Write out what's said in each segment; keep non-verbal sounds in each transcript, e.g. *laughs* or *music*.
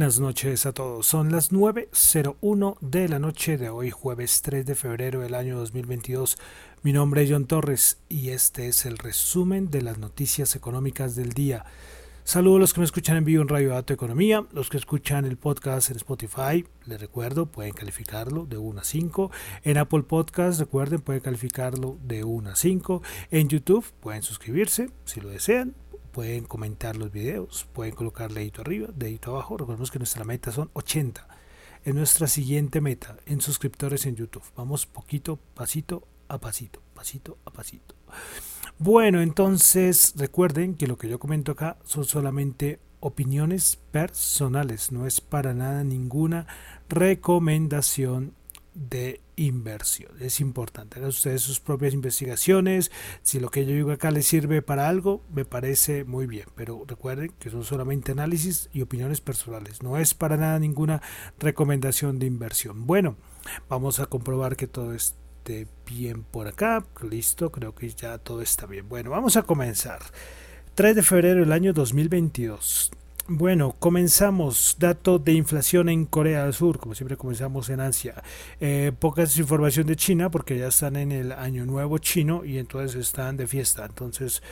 Buenas noches a todos. Son las 9.01 de la noche de hoy, jueves 3 de febrero del año 2022. Mi nombre es John Torres y este es el resumen de las noticias económicas del día. Saludos a los que me escuchan en vivo en Radio Dato Economía, los que escuchan el podcast en Spotify, les recuerdo, pueden calificarlo de 1 a 5. En Apple Podcast, recuerden, pueden calificarlo de 1 a 5. En YouTube, pueden suscribirse si lo desean pueden comentar los videos, pueden colocar dedito arriba, dedito abajo. Recordemos que nuestra meta son 80. Es nuestra siguiente meta en suscriptores en YouTube. Vamos poquito, pasito a pasito, pasito a pasito. Bueno, entonces recuerden que lo que yo comento acá son solamente opiniones personales, no es para nada ninguna recomendación de inversión. Es importante. Hagan ustedes sus propias investigaciones. Si lo que yo digo acá les sirve para algo, me parece muy bien. Pero recuerden que son solamente análisis y opiniones personales. No es para nada ninguna recomendación de inversión. Bueno, vamos a comprobar que todo esté bien por acá. Listo, creo que ya todo está bien. Bueno, vamos a comenzar. 3 de febrero del año 2022. Bueno, comenzamos. Dato de inflación en Corea del Sur, como siempre comenzamos en Asia. Eh, poca información de China porque ya están en el año nuevo chino y entonces están de fiesta. Entonces,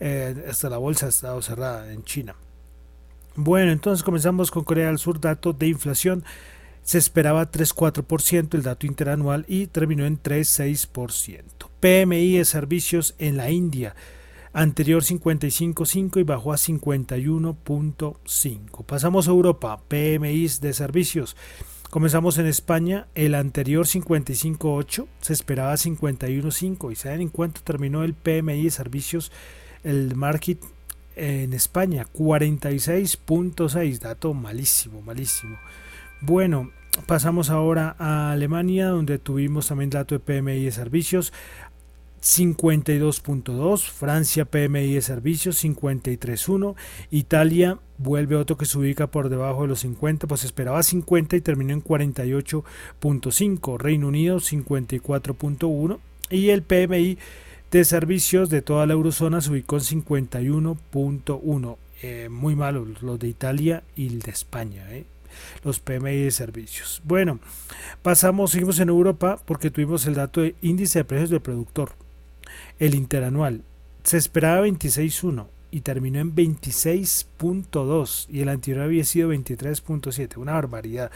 eh, hasta la bolsa ha estado cerrada en China. Bueno, entonces comenzamos con Corea del Sur. Dato de inflación. Se esperaba 3,4% el dato interanual y terminó en 3,6%. PMI de servicios en la India anterior 55.5 y bajó a 51.5. Pasamos a Europa, PMI de servicios. Comenzamos en España, el anterior 55.8 se esperaba 51.5 y saben en cuánto terminó el PMI de servicios, el market en España, 46.6, dato malísimo, malísimo. Bueno, pasamos ahora a Alemania, donde tuvimos también dato de PMI de servicios, 52.2, Francia PMI de servicios 53.1, Italia vuelve otro que se ubica por debajo de los 50, pues esperaba 50 y terminó en 48.5, Reino Unido 54.1 y el PMI de servicios de toda la eurozona se ubicó en 51.1, eh, muy malo los de Italia y el de España. Eh los PMI de servicios. Bueno, pasamos, seguimos en Europa porque tuvimos el dato de índice de precios del productor. El interanual se esperaba 26.1 y terminó en 26.2 y el anterior había sido 23.7. Una barbaridad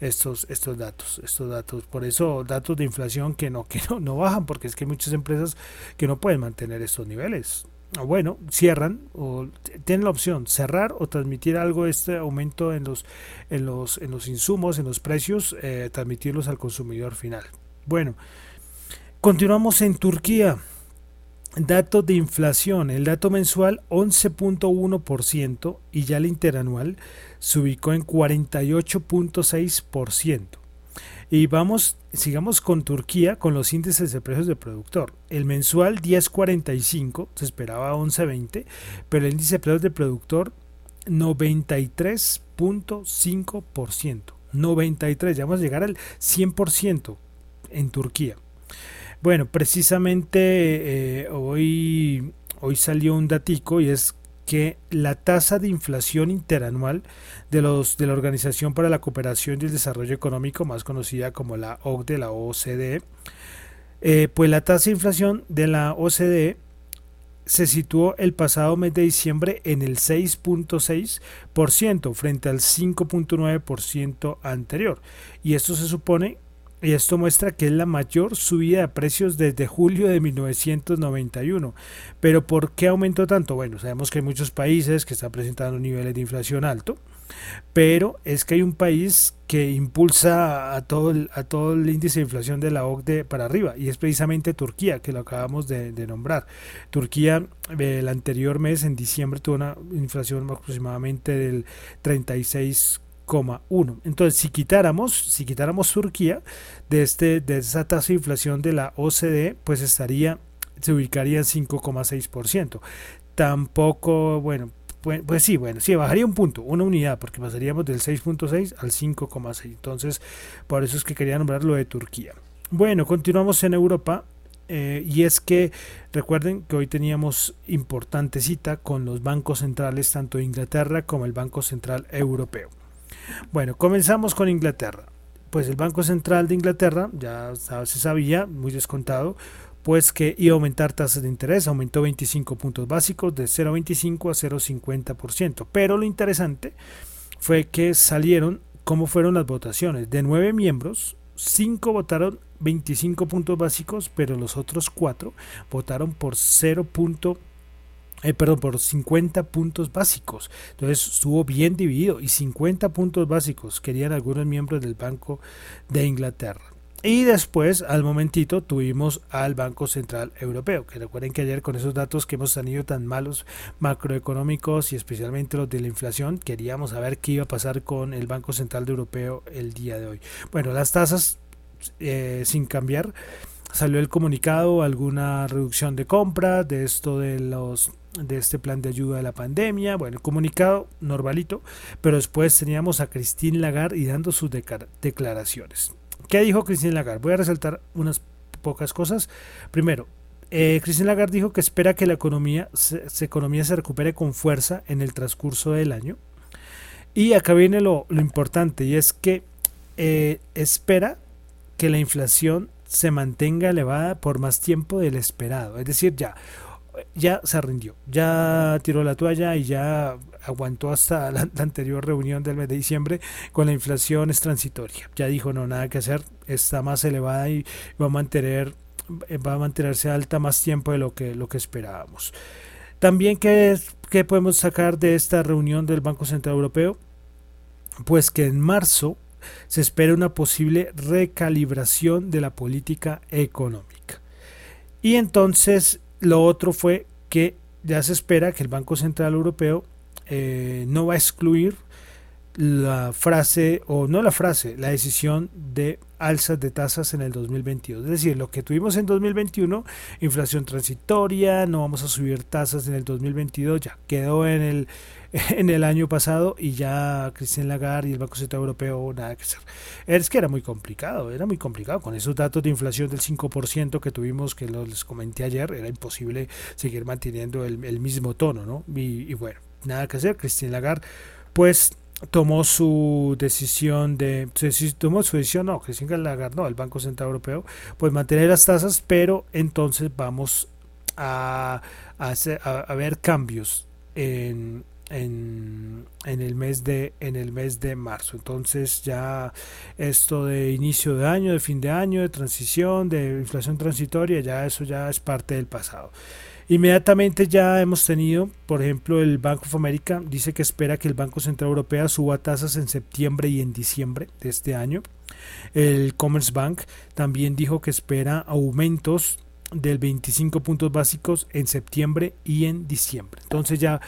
estos, estos datos, estos datos. Por eso datos de inflación que no, que no, no bajan porque es que hay muchas empresas que no pueden mantener estos niveles. Bueno, cierran o tienen la opción cerrar o transmitir algo este aumento en los en los en los insumos, en los precios, eh, transmitirlos al consumidor final. Bueno, continuamos en Turquía. Dato de inflación, el dato mensual 11.1% y ya el interanual se ubicó en 48.6%. Y vamos, sigamos con Turquía con los índices de precios de productor. El mensual 10.45, se esperaba 11.20, pero el índice de precios de productor 93.5%. 93, ya vamos a llegar al 100% en Turquía. Bueno, precisamente eh, hoy, hoy salió un datico y es que la tasa de inflación interanual de, los, de la Organización para la Cooperación y el Desarrollo Económico, más conocida como la OCDE, la OCDE, eh, pues la tasa de inflación de la OCDE se situó el pasado mes de diciembre en el 6.6% frente al 5.9% anterior. Y esto se supone y esto muestra que es la mayor subida de precios desde julio de 1991. Pero ¿por qué aumentó tanto? Bueno, sabemos que hay muchos países que están presentando niveles de inflación alto. pero es que hay un país que impulsa a todo el, a todo el índice de inflación de la OCDE para arriba y es precisamente Turquía que lo acabamos de, nombrar Turquía el anterior mes en diciembre tuvo una inflación aproximadamente del 36,1 entonces si quitáramos si quitáramos Turquía de este de esa tasa de inflación de la OCDE pues estaría se ubicaría en 5,6% tampoco bueno pues, pues, sí, bueno, sí, bajaría un punto, una unidad, porque pasaríamos del 6.6 al 5.6. Entonces, por eso es que quería nombrar lo de Turquía. Bueno, continuamos en Europa. Eh, y es que recuerden que hoy teníamos importante cita con los bancos centrales tanto de Inglaterra como el Banco Central Europeo. Bueno, comenzamos con Inglaterra. Pues el Banco Central de Inglaterra, ya se sabía, muy descontado, pues que iba a aumentar tasas de interés, aumentó 25 puntos básicos de 0,25 a 0,50%. Pero lo interesante fue que salieron cómo fueron las votaciones. De nueve miembros, cinco votaron 25 puntos básicos, pero los otros cuatro votaron por 0. Eh, perdón, por 50 puntos básicos. Entonces estuvo bien dividido y 50 puntos básicos querían algunos miembros del Banco de Inglaterra. Y después, al momentito, tuvimos al Banco Central Europeo, que recuerden que ayer con esos datos que hemos tenido tan malos macroeconómicos y especialmente los de la inflación, queríamos saber qué iba a pasar con el Banco Central Europeo el día de hoy. Bueno, las tasas eh, sin cambiar. Salió el comunicado, alguna reducción de compra de esto de los de este plan de ayuda a la pandemia. Bueno, el comunicado normalito, pero después teníamos a Christine Lagarde y dando sus declaraciones. ¿Qué dijo Christine Lagarde? Voy a resaltar unas pocas cosas. Primero, eh, Christine Lagarde dijo que espera que la economía se, economía se recupere con fuerza en el transcurso del año. Y acá viene lo, importante y es que eh, espera que la inflación se mantenga elevada por más tiempo del esperado. Es decir, ya, ya se rindió, ya tiró la toalla y ya aguantó hasta *laughs* la, anterior reunión del mes de diciembre con la inflación es transitoria. Ya dijo, no, nada que hacer, está más elevada y va a mantener va a mantenerse alta más tiempo de lo que, lo que esperábamos. También, ¿qué, ¿qué podemos sacar de esta reunión del Banco Central Europeo? Pues que en marzo se espera una posible recalibración de la política económica. Y entonces lo otro fue que ya se espera que el Banco Central Europeo eh, no va a excluir la frase, o no la frase, la decisión de alzas de tasas en el 2022. Es decir, lo que tuvimos en 2021, inflación transitoria, no vamos a subir tasas en el 2022, ya quedó en el, *laughs* en el año pasado y ya Christine Lagarde y el Banco Central Europeo nada que hacer. Es que era muy complicado, era muy complicado. Con esos datos de inflación del 5% que tuvimos, que les comenté ayer, era imposible seguir manteniendo el, mismo tono, ¿no? Y, bueno, nada que hacer. Christine Lagarde, pues tomó su decisión de tomó su decisión no Christine Lagarde no el Banco Central Europeo pues mantener las tasas pero entonces vamos a, a, ver cambios en, en, en, el mes de en el mes de marzo entonces ya esto de inicio de año de fin de año de transición de inflación transitoria ya eso ya es parte del pasado Inmediatamente ya hemos tenido, por ejemplo, el Bank of America dice que espera que el Banco Central Europeo suba tasas en septiembre y en diciembre de este año. El Commerce Bank también dijo que espera aumentos del 25 puntos básicos en septiembre y en diciembre. Entonces ya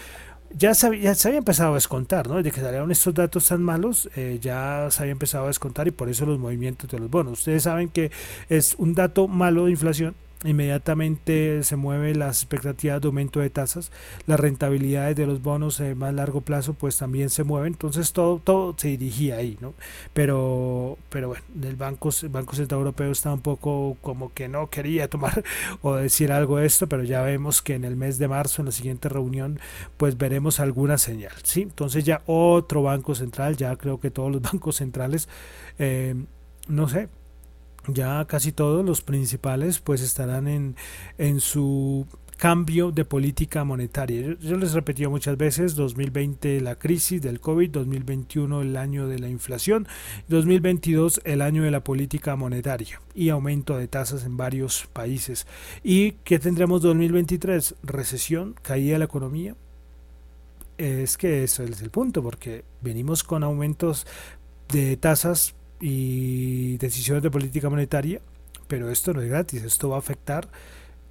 ya se, había, empezado a descontar, ¿no? Desde que salieron estos datos tan malos, eh, ya se había empezado a descontar y por eso los movimientos de los bonos. Ustedes saben que es un dato malo de inflación inmediatamente se mueven las expectativas de aumento de tasas, las rentabilidades de los bonos de más largo plazo pues también se mueven, entonces todo, todo se dirigía ahí, ¿no? Pero, pero bueno, el Banco, el Banco Central Europeo está un poco como que no quería tomar *laughs* o decir algo de esto, pero ya vemos que en el mes de marzo, en la siguiente reunión, pues veremos alguna señal, ¿sí? Entonces ya otro Banco Central, ya creo que todos los *laughs* bancos centrales, eh, no sé, ya casi todos los principales pues estarán en, en su cambio de política monetaria. Yo, les repetí muchas veces, 2020 la crisis del COVID, 2021 el año de la inflación, 2022 el año de la política monetaria y aumento de tasas en varios países. ¿Y qué tendremos 2023? Recesión, caída de la economía, es que eso es el punto, porque venimos con aumentos de tasas y decisiones de política monetaria, pero esto no es gratis, esto va a afectar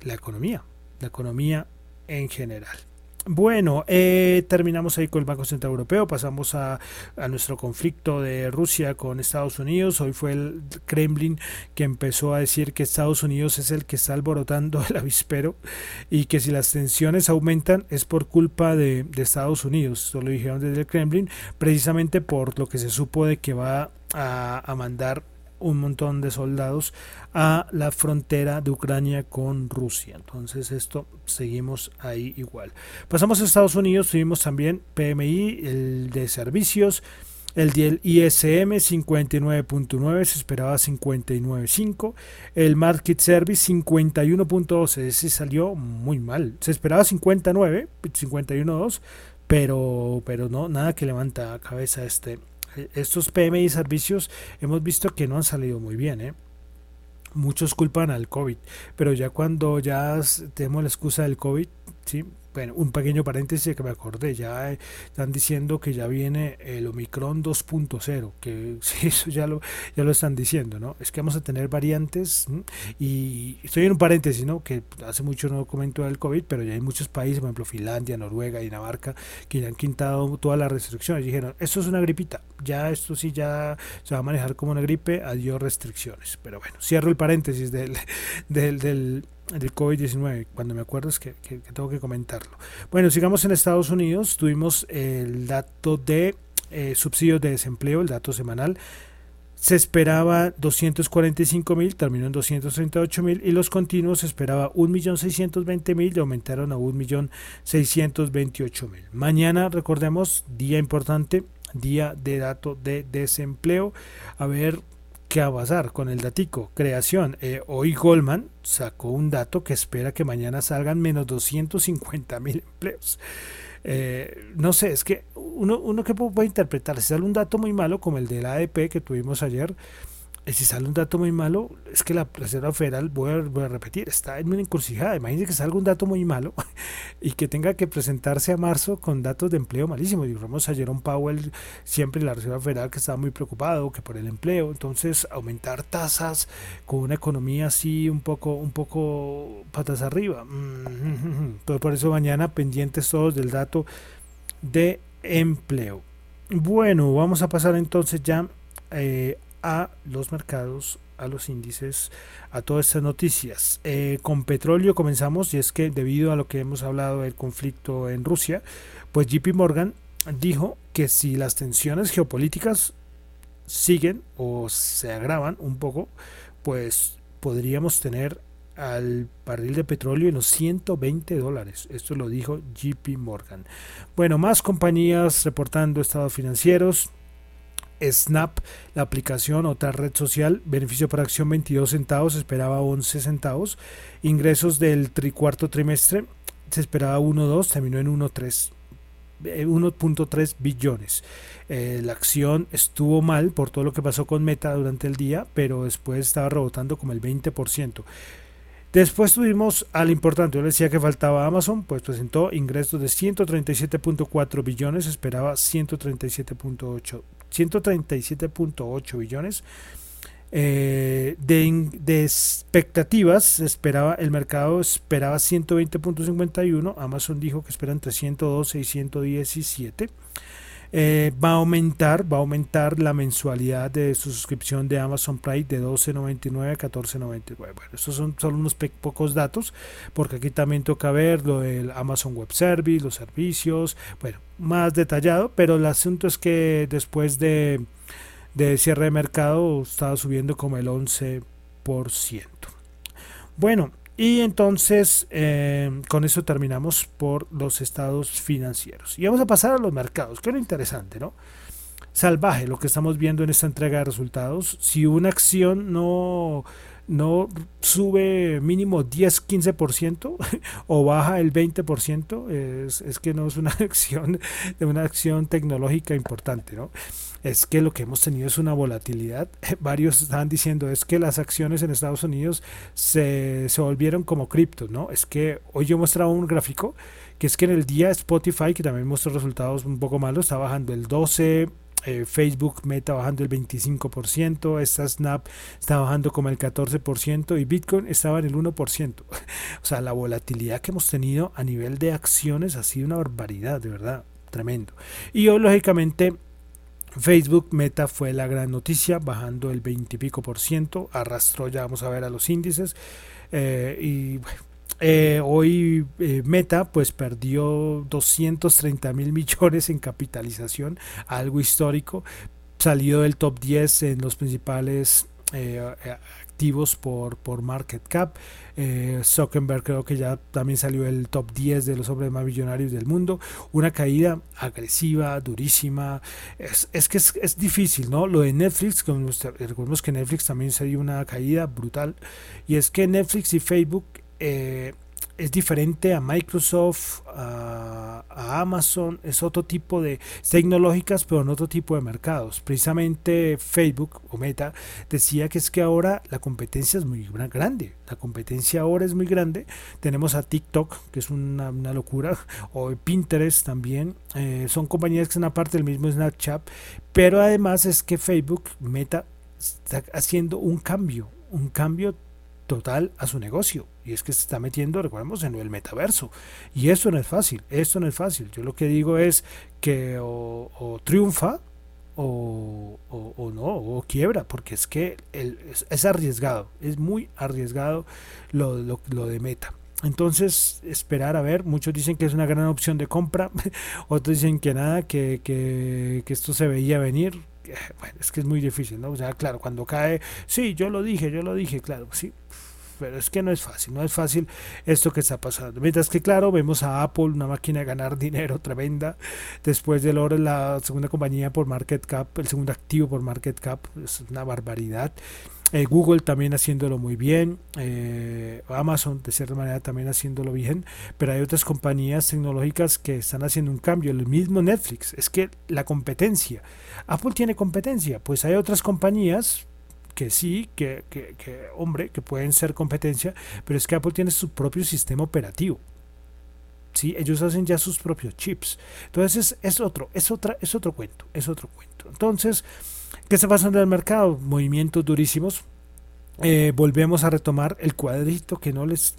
la economía, la economía en general. Bueno, eh, terminamos ahí con el Banco Central Europeo, pasamos a, nuestro conflicto de Rusia con Estados Unidos. Hoy fue el Kremlin que empezó a decir que Estados Unidos es el que está alborotando el avispero y que si las tensiones aumentan es por culpa de, Estados Unidos. Esto lo dijeron desde el Kremlin, precisamente por lo que se supo de que va a, mandar un montón de soldados a la frontera de Ucrania con Rusia. Entonces esto seguimos ahí igual. Pasamos a Estados Unidos, tuvimos también PMI, el de servicios, el del ISM 59.9, se esperaba 59.5. El Market Service 51.12, ese salió muy mal. Se esperaba 59, 51.2, pero, pero no, nada que levanta cabeza este, estos PMI servicios hemos visto que no han salido muy bien. ¿eh? Muchos culpan al COVID, pero ya cuando ya tenemos la excusa del COVID, ¿sí? Bueno, un pequeño paréntesis que me acordé, ya están diciendo que ya viene el Omicron 2.0, que *laughs* eso ya lo, ya lo están diciendo, ¿no? Es que vamos a tener variantes y estoy en un paréntesis, ¿no? Que hace mucho no comento del COVID, pero ya hay muchos países, por ejemplo Finlandia, Noruega, Dinamarca, que ya han quitado todas las restricciones. Dijeron, esto es una gripita, ya esto sí ya se va a manejar como una gripe, adiós restricciones. Pero bueno, cierro el paréntesis del, del, del del COVID-19. Cuando me acuerdo es que, tengo que comentarlo. Bueno, sigamos en Estados Unidos. Tuvimos el dato de eh, subsidios de desempleo, el dato semanal. Se esperaba 245 mil, terminó en 238 mil y los continuos se esperaba 1.620.000 y aumentaron a 1.628.000. Mañana, recordemos, día importante, día de dato de desempleo. A ver ¿Qué va a pasar con el datico? Creación. Eh, hoy Goldman sacó un dato que espera que mañana salgan menos 250 mil empleos. Eh, no sé, es que uno, uno que puede interpretar, si sale un dato muy malo como el del ADP que tuvimos ayer, si sale un dato muy malo, es que la Reserva Federal, voy a, repetir, está en una encrucijada. Imagínense que salga un dato muy malo *laughs* y que tenga que presentarse a marzo con datos de empleo malísimos. Digamos a Jerome Powell, siempre la Reserva Federal, que estaba muy preocupado que por el empleo. Entonces, aumentar tasas con una economía así un poco, un poco patas arriba. Todo por eso mañana pendientes todos del dato de empleo. Bueno, vamos a pasar entonces ya eh, a los mercados, a los índices, a todas estas noticias. Eh, con petróleo comenzamos y es que debido a lo que hemos hablado del conflicto en Rusia, pues JP Morgan dijo que si las tensiones geopolíticas siguen o se agravan un poco, pues podríamos tener al barril de petróleo en los 120 dólares. Esto lo dijo JP Morgan. Bueno, más compañías reportando estados financieros. Snap, la aplicación, otra red social, beneficio por acción 22 centavos, esperaba 11 centavos. Ingresos del tri cuarto trimestre, se esperaba 1.2, terminó en 1.3. 1.3 eh, billones. Eh, la acción estuvo mal por todo lo que pasó con Meta durante el día, pero después estaba rebotando como el 20%. Después tuvimos al importante, yo le decía que faltaba Amazon, pues presentó ingresos de 137.4 billones, esperaba 137.8 137.8 billones. Eh, de, de, expectativas, esperaba el mercado esperaba 120.51, Amazon dijo que esperan entre 112 y 117. Eh, va a aumentar, va a aumentar la mensualidad de su suscripción de Amazon Prime de 12.99 a 14.99. Bueno, estos son solo unos pocos datos, porque aquí también toca ver lo del Amazon Web Service, los servicios, bueno, más detallado, pero el asunto es que después de, de cierre de mercado estaba subiendo como el 11%. Bueno, y entonces eh, con eso terminamos por los estados financieros. Y vamos a pasar a los mercados, que es interesante, ¿no? Salvaje lo que estamos viendo en esta entrega de resultados. Si una acción no, no sube mínimo 10-15% *laughs* o baja el 20%, es, es, que no es una *laughs* acción una acción tecnológica importante, ¿no? Es que lo que hemos tenido es una volatilidad. *laughs* Varios están diciendo es que las acciones en Estados Unidos se, se volvieron como criptos, ¿no? Es que hoy yo mostraba un gráfico que es que en el día Spotify, que también muestra resultados un poco malos, está bajando el 12, eh, Facebook Meta bajando el 25%, esta Snap está bajando como el 14% y Bitcoin estaba en el 1%. *laughs* o sea, la volatilidad que hemos tenido a nivel de acciones ha sido una barbaridad, de verdad, tremendo. Y hoy, lógicamente, Facebook Meta fue la gran noticia, bajando el 20 y pico por ciento, arrastró, ya vamos a ver a los índices. Eh, y eh, hoy eh, Meta pues perdió 230 mil millones en capitalización, algo histórico. Salió del top 10 en los principales por, por market cap. Zuckerberg creo que ya también salió del top 10 de los hombres más millonarios del mundo. Una caída agresiva, durísima. Es, es que es, es, difícil, ¿no? Lo de Netflix, recordemos que Netflix también se dio una caída brutal. Y es que Netflix y Facebook eh, es diferente a Microsoft, a, Amazon, es otro tipo de tecnológicas, pero en otro tipo de mercados. Precisamente Facebook o Meta decía que es que ahora la competencia es muy grande. La competencia ahora es muy grande. Tenemos a TikTok, que es una, locura, *laughs* o Pinterest también. Eh, son compañías que son aparte del mismo Snapchat, pero además es que Facebook, Meta, está haciendo un cambio, un cambio total a su negocio. Y es que se está metiendo, recordemos, en el metaverso. Y eso no es fácil, esto no es fácil. Yo lo que digo es que o, triunfa o, no, o quiebra, porque es que es, arriesgado, es muy arriesgado lo, de meta. Entonces, esperar a ver, muchos dicen que es una gran opción de compra, *laughs* otros dicen que nada, que, que esto se veía venir, *laughs* bueno, es que es muy difícil, ¿no? O sea, claro, cuando cae, sí, yo lo dije, yo lo dije, claro, sí, pero es que no es fácil, no es fácil esto que está pasando. Mientras que, claro, vemos a Apple, una máquina de ganar *laughs* dinero tremenda, después del oro, la segunda compañía por market cap, el segundo activo por market cap, es una barbaridad. Eh, Google también haciéndolo muy bien, eh, Amazon de cierta manera también haciéndolo bien, pero hay otras compañías tecnológicas que están haciendo un cambio, el mismo Netflix, es que la competencia, Apple tiene competencia, pues hay otras compañías que sí, que, que, que hombre, que pueden ser competencia, pero es que Apple tiene su propio sistema operativo. ¿sí? Ellos hacen ya sus propios chips. Entonces es, otro, es otra, es otro cuento, es otro cuento. Entonces, ¿Qué está pasando en el mercado? Movimientos durísimos. Eh, volvemos a retomar el cuadrito que no les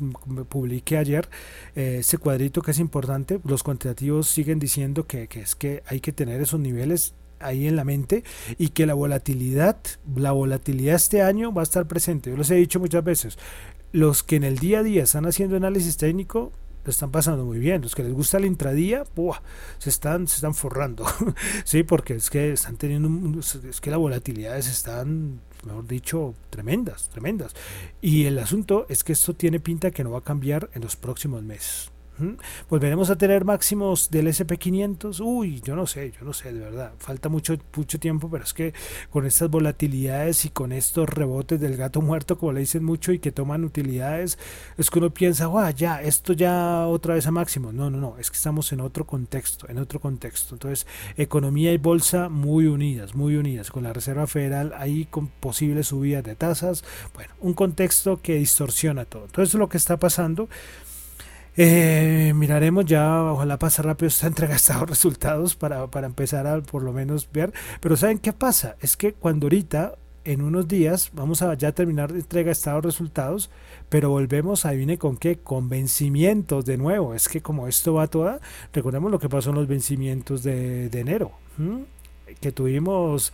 publiqué ayer, eh, ese cuadrito que es importante, los cuantitativos siguen diciendo que, que, es que hay que tener esos niveles ahí en la mente y que la volatilidad, la volatilidad este año va a estar presente. Yo les he dicho muchas veces, los que en el día a día están haciendo análisis técnico, lo están pasando muy bien. Los que les gusta el intradía, se están se están forrando. *laughs* sí, porque es que están teniendo es que las volatilidades están mejor dicho, tremendas, tremendas. Y el asunto es que esto tiene pinta que no va a cambiar en los próximos meses. ¿Volveremos a tener máximos del SP500? Uy, yo no sé, yo no sé, de verdad. Falta mucho, mucho tiempo, pero es que con estas volatilidades y con estos rebotes del gato muerto, como le dicen mucho, y que toman utilidades, es que uno piensa, wow, ya, esto ya otra vez a máximo. No, no, no, es que estamos en otro contexto, en otro contexto. Entonces, economía y bolsa muy unidas, muy unidas, con la Reserva Federal ahí con posibles subidas de tasas. Bueno, un contexto que distorsiona todo. Entonces, lo que está pasando eh, miraremos ya, ojalá pase rápido esta *laughs* entrega estos resultados para, para empezar a por lo menos ver. Pero ¿saben qué pasa? Es que cuando ahorita, en unos días, vamos a ya terminar de entrega estados resultados, pero volvemos, ahí viene con qué, con vencimientos de nuevo. Es que como esto va toda, recordemos lo que pasó en los vencimientos de, enero. Que tuvimos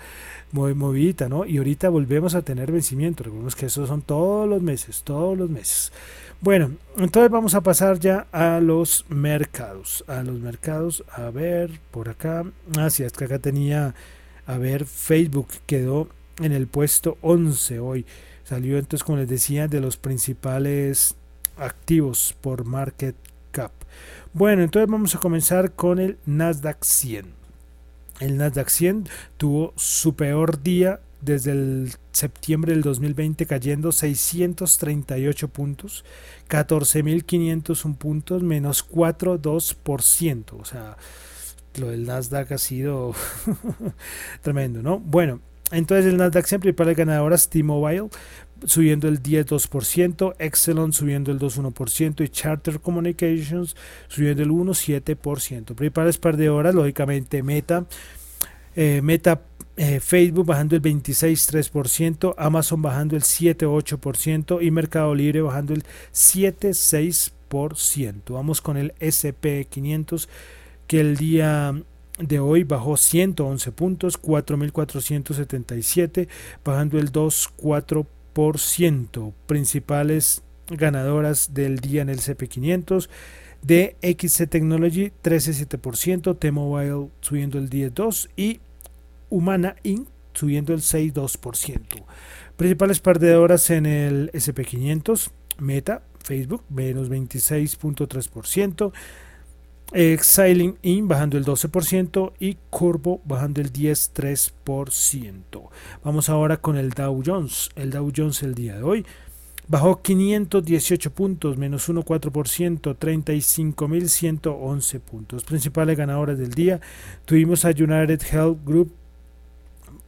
muy movidita, ¿no? Y ahorita volvemos a tener vencimientos. Recordemos que esos son todos los meses, todos los meses. Bueno, entonces vamos a pasar ya a los mercados. A los mercados, a ver, por acá. Ah, sí, es que acá tenía, a ver, Facebook quedó en el puesto 11 hoy. Salió entonces, como les decía, de los principales activos por market cap. Bueno, entonces vamos a comenzar con el Nasdaq 100. El Nasdaq 100 tuvo su peor día desde el septiembre del 2020 cayendo 638 puntos, 14.501 puntos, menos 4,2%. O sea, lo del Nasdaq ha sido *laughs* tremendo, ¿no? Bueno, entonces el Nasdaq siempre para ganadoras T-Mobile subiendo el 10,2%, Exelon subiendo el 2,1% y Charter Communications subiendo el 1,7%. Principales par de horas, lógicamente Meta, eh, Meta eh, Facebook bajando el 26,3%, Amazon bajando el 7,8% y Mercado Libre bajando el 7,6%. Vamos con el SP500 que el día de hoy bajó 111 puntos, 4.477, bajando el 2,4%. Principales ganadoras del día en el CP500. de Technology 13,7%, T-Mobile subiendo el 10,2% y Humana Inc. subiendo el 6,2%. Principales perdedoras en el SP500, Meta, Facebook, menos 26,3%. Exiling In bajando el 12% y Corvo bajando el 10,3%. Vamos ahora con el Dow Jones. El Dow Jones el día de hoy bajó 518 puntos, menos 1,4%, 35.111 puntos. Principales ganadoras del día tuvimos a United Health Group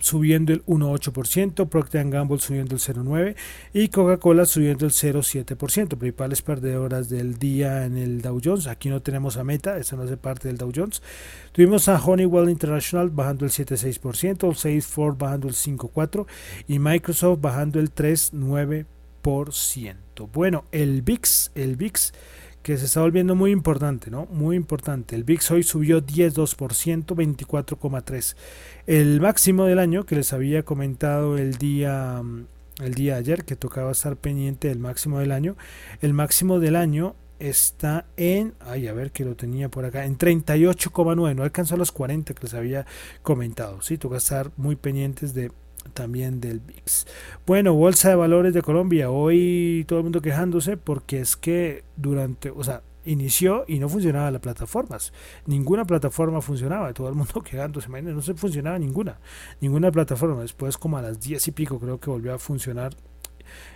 subiendo el 1,8%, Procter Gamble subiendo el 0,9% y Coca-Cola subiendo el 0,7%. Principales perdedoras del día en el Dow Jones. Aquí no tenemos a Meta, esa no hace parte del Dow Jones. Tuvimos a Honeywell International bajando el 7,6%, Salesforce bajando el 5,4% y Microsoft bajando el 3,9%. Bueno, el VIX, el VIX que se está volviendo muy importante, ¿no? Muy importante. El VIX hoy subió 10,2%, 24,3%. El máximo del año que les había comentado el día, mm, el día ayer, que tocaba estar pendiente del máximo del año. El máximo del año está en, ay, a ver que lo tenía por acá, en 38,9, no alcanzó los 40 que les había comentado, sí, toca estar muy pendientes de también del VIX. Bueno, Bolsa de Valores de Colombia, hoy todo el mundo quejándose porque es que durante, o sea, inició y no funcionaba las plataformas. Ninguna plataforma funcionaba, todo el mundo *laughs* quejándose, no se funcionaba ninguna, ninguna plataforma. Después como a las 10 y pico creo que volvió a funcionar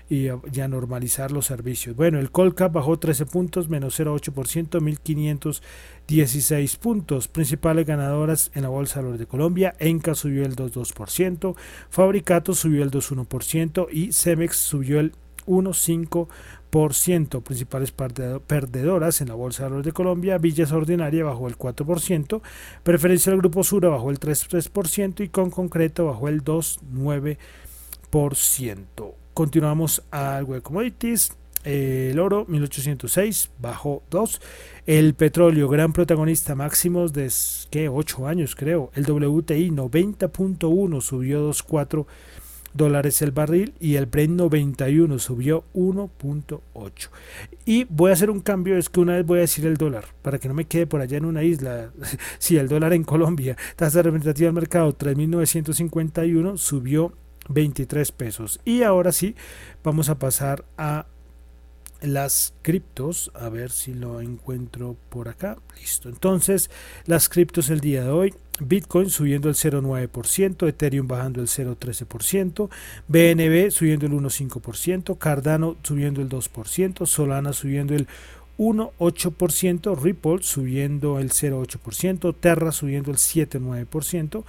y ya normalizar los servicios. Bueno, el Colcap bajó 13 puntos, menos 0,8%, 1.516 puntos. Principales ganadoras en la Bolsa de Valores de Colombia, Enca subió el 2,2%, Fabricato subió el 2,1% y Cemex subió el 1,5%. Principales perdedoras en la Bolsa de Valores de Colombia, Villas Ordinaria bajó el 4%, Preferencia del Grupo Sura bajó el 3,3% y con concreto bajó el 2,9%. Continuamos algo de commodities. El oro 1806 bajó 2. El petróleo, gran protagonista máximos de ¿qué? 8 años creo. El WTI 90.1 subió 2.4 dólares el barril y el Brent 91 subió 1.8. Y voy a hacer un cambio, es que una vez voy a decir el dólar, para que no me quede por allá en una isla. *laughs* si el dólar en Colombia, tasa representativa del mercado 3.951, subió 23 pesos. Y ahora sí, vamos a pasar a las criptos, a ver si lo encuentro por acá. Listo. Entonces, las criptos el día de hoy, Bitcoin subiendo el 0,9%, Ethereum bajando el 0,13%, BNB subiendo el 1,5%, Cardano subiendo el 2%, Solana subiendo el 1,8%, Ripple subiendo el 0,8%, Terra subiendo el 7,9%,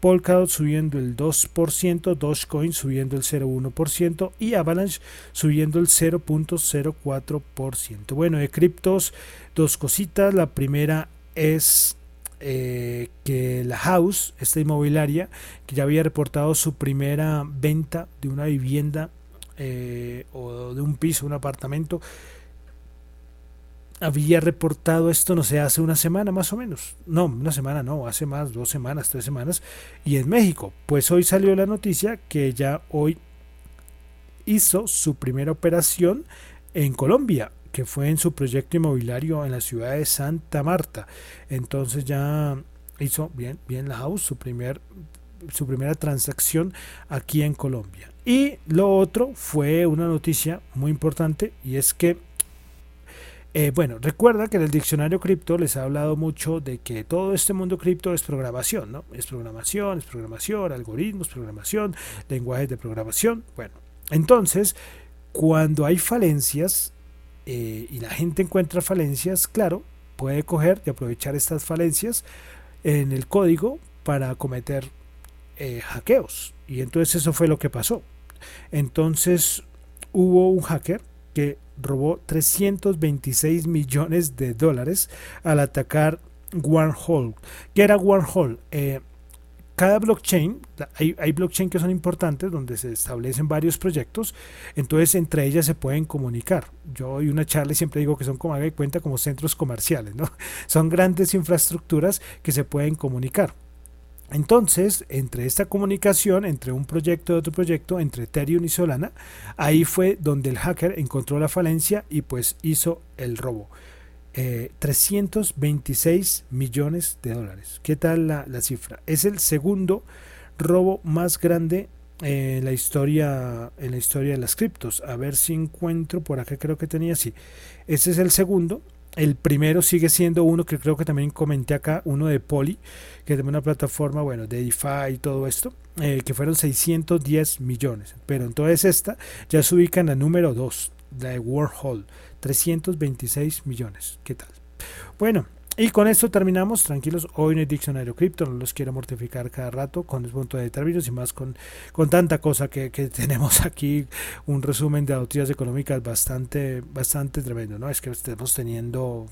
Polkadot subiendo el 2%, Dogecoin subiendo el 0,1% y Avalanche subiendo el 0.04%. Bueno, de criptos, dos cositas. La primera es eh, que la House, esta inmobiliaria, que ya había reportado su primera venta de una vivienda eh, o de un piso, un apartamento, había reportado esto, no sé, hace una semana más o menos. No, una semana no, hace más, dos semanas, tres semanas. Y en México, pues hoy salió la noticia que ya hoy hizo su primera operación en Colombia, que fue en su proyecto inmobiliario en la ciudad de Santa Marta. Entonces ya hizo bien, bien la house, su, primer, su primera transacción aquí en Colombia. Y lo otro fue una noticia muy importante y es que Eh, bueno, recuerda que en el diccionario cripto les ha hablado mucho de que todo este mundo cripto es programación, ¿no? Es programación, es programación, algoritmos, programación, lenguajes de programación. Bueno, entonces, cuando hay falencias eh, y la gente encuentra falencias, claro, puede coger y aprovechar estas falencias en el código para cometer eh, hackeos. Y entonces eso fue lo que pasó. Entonces hubo un hacker que robó 326 millones de dólares al atacar Warhol. ¿Qué era Warhol? Eh, cada blockchain, hay, hay blockchain que son importantes donde se establecen varios proyectos, entonces entre ellas se pueden comunicar. Yo y una charla siempre digo que son como haga cuenta como centros comerciales, ¿no? *laughs* Son grandes infraestructuras que se pueden comunicar. Entonces, entre esta comunicación, entre un proyecto y otro proyecto, entre Ethereum y Solana, ahí fue donde el hacker encontró la falencia y pues hizo el robo. 326 eh, millones de dólares. ¿Qué tal la, cifra? Es el segundo robo más grande en la historia en la historia de las criptos. A ver si encuentro por acá creo que tenía sí. Ese es el segundo el primero sigue siendo uno que creo que también comenté acá, uno de Poly, que es una plataforma, bueno, de DeFi y todo esto, eh, que fueron 610 millones. Pero entonces esta ya se ubica en la número 2, la de Warhol, 326 millones. ¿Qué tal? Bueno, y con esto terminamos, tranquilos, hoy en el diccionario cripto, no los quiero mortificar cada rato con el punto de términos y más con, con tanta cosa que, *laughs* tenemos aquí, un resumen de noticias económicas bastante, bastante tremendo, ¿no? Es que estamos teniendo,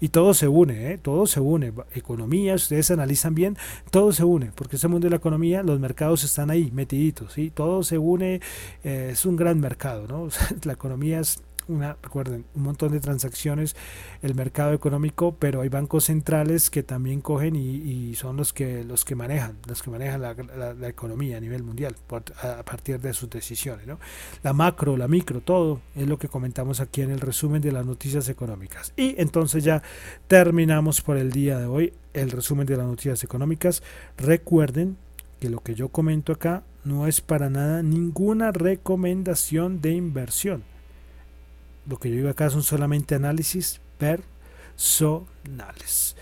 y todo se une, ¿eh? todo se une, economía, ustedes analizan bien, todo se une, porque ese mundo de la economía, los mercados están ahí, metiditos, ¿sí? Todo se une, eh, es un gran mercado, ¿no? *laughs* la economía es una, recuerden, un montón de transacciones, el mercado económico, pero hay bancos centrales que también cogen y, son los que los que manejan, los que manejan la, economía a nivel mundial a, partir de sus decisiones. ¿no? La macro, la micro, todo es lo que comentamos aquí en el resumen de las noticias económicas. Y entonces ya terminamos por el día de hoy el resumen de las noticias económicas. Recuerden que lo que yo comento acá no es para nada ninguna recomendación de inversión lo que yo digo acá son solamente análisis personales.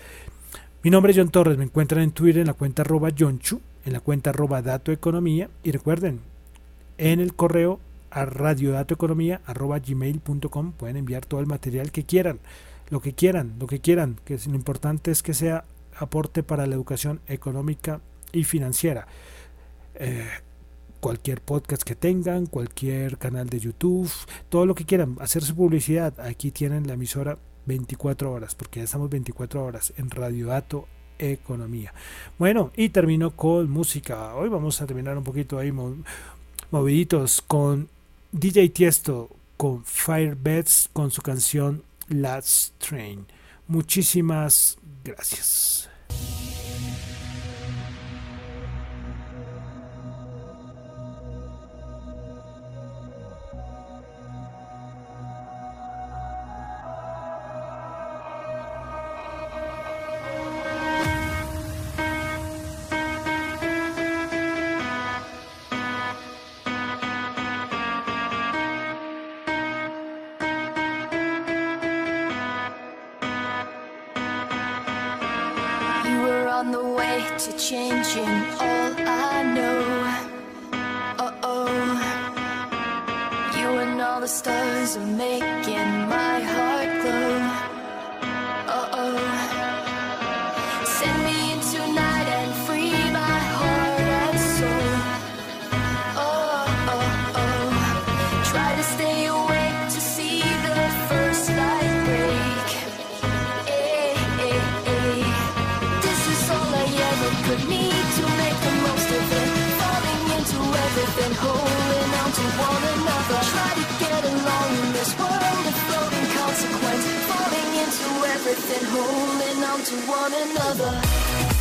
Mi nombre es John Torres, me encuentran en Twitter en la cuenta arroba Chu, en la cuenta arroba Dato Economía y recuerden, en el correo a radiodatoeconomía arroba gmail.com pueden enviar todo el material que quieran, lo que quieran, lo que quieran, que lo importante es que sea aporte para la educación económica y financiera. Eh, cualquier podcast que tengan, cualquier canal de YouTube, todo lo que quieran, hacer su publicidad. Aquí tienen la emisora 24 horas, porque ya estamos 24 horas en Radio Dato Economía. Bueno, y termino con música. Hoy vamos a terminar un poquito ahí moviditos con DJ Tiesto, con Firebeds, con su canción Last Train. Muchísimas gracias. changing. Holding on to one another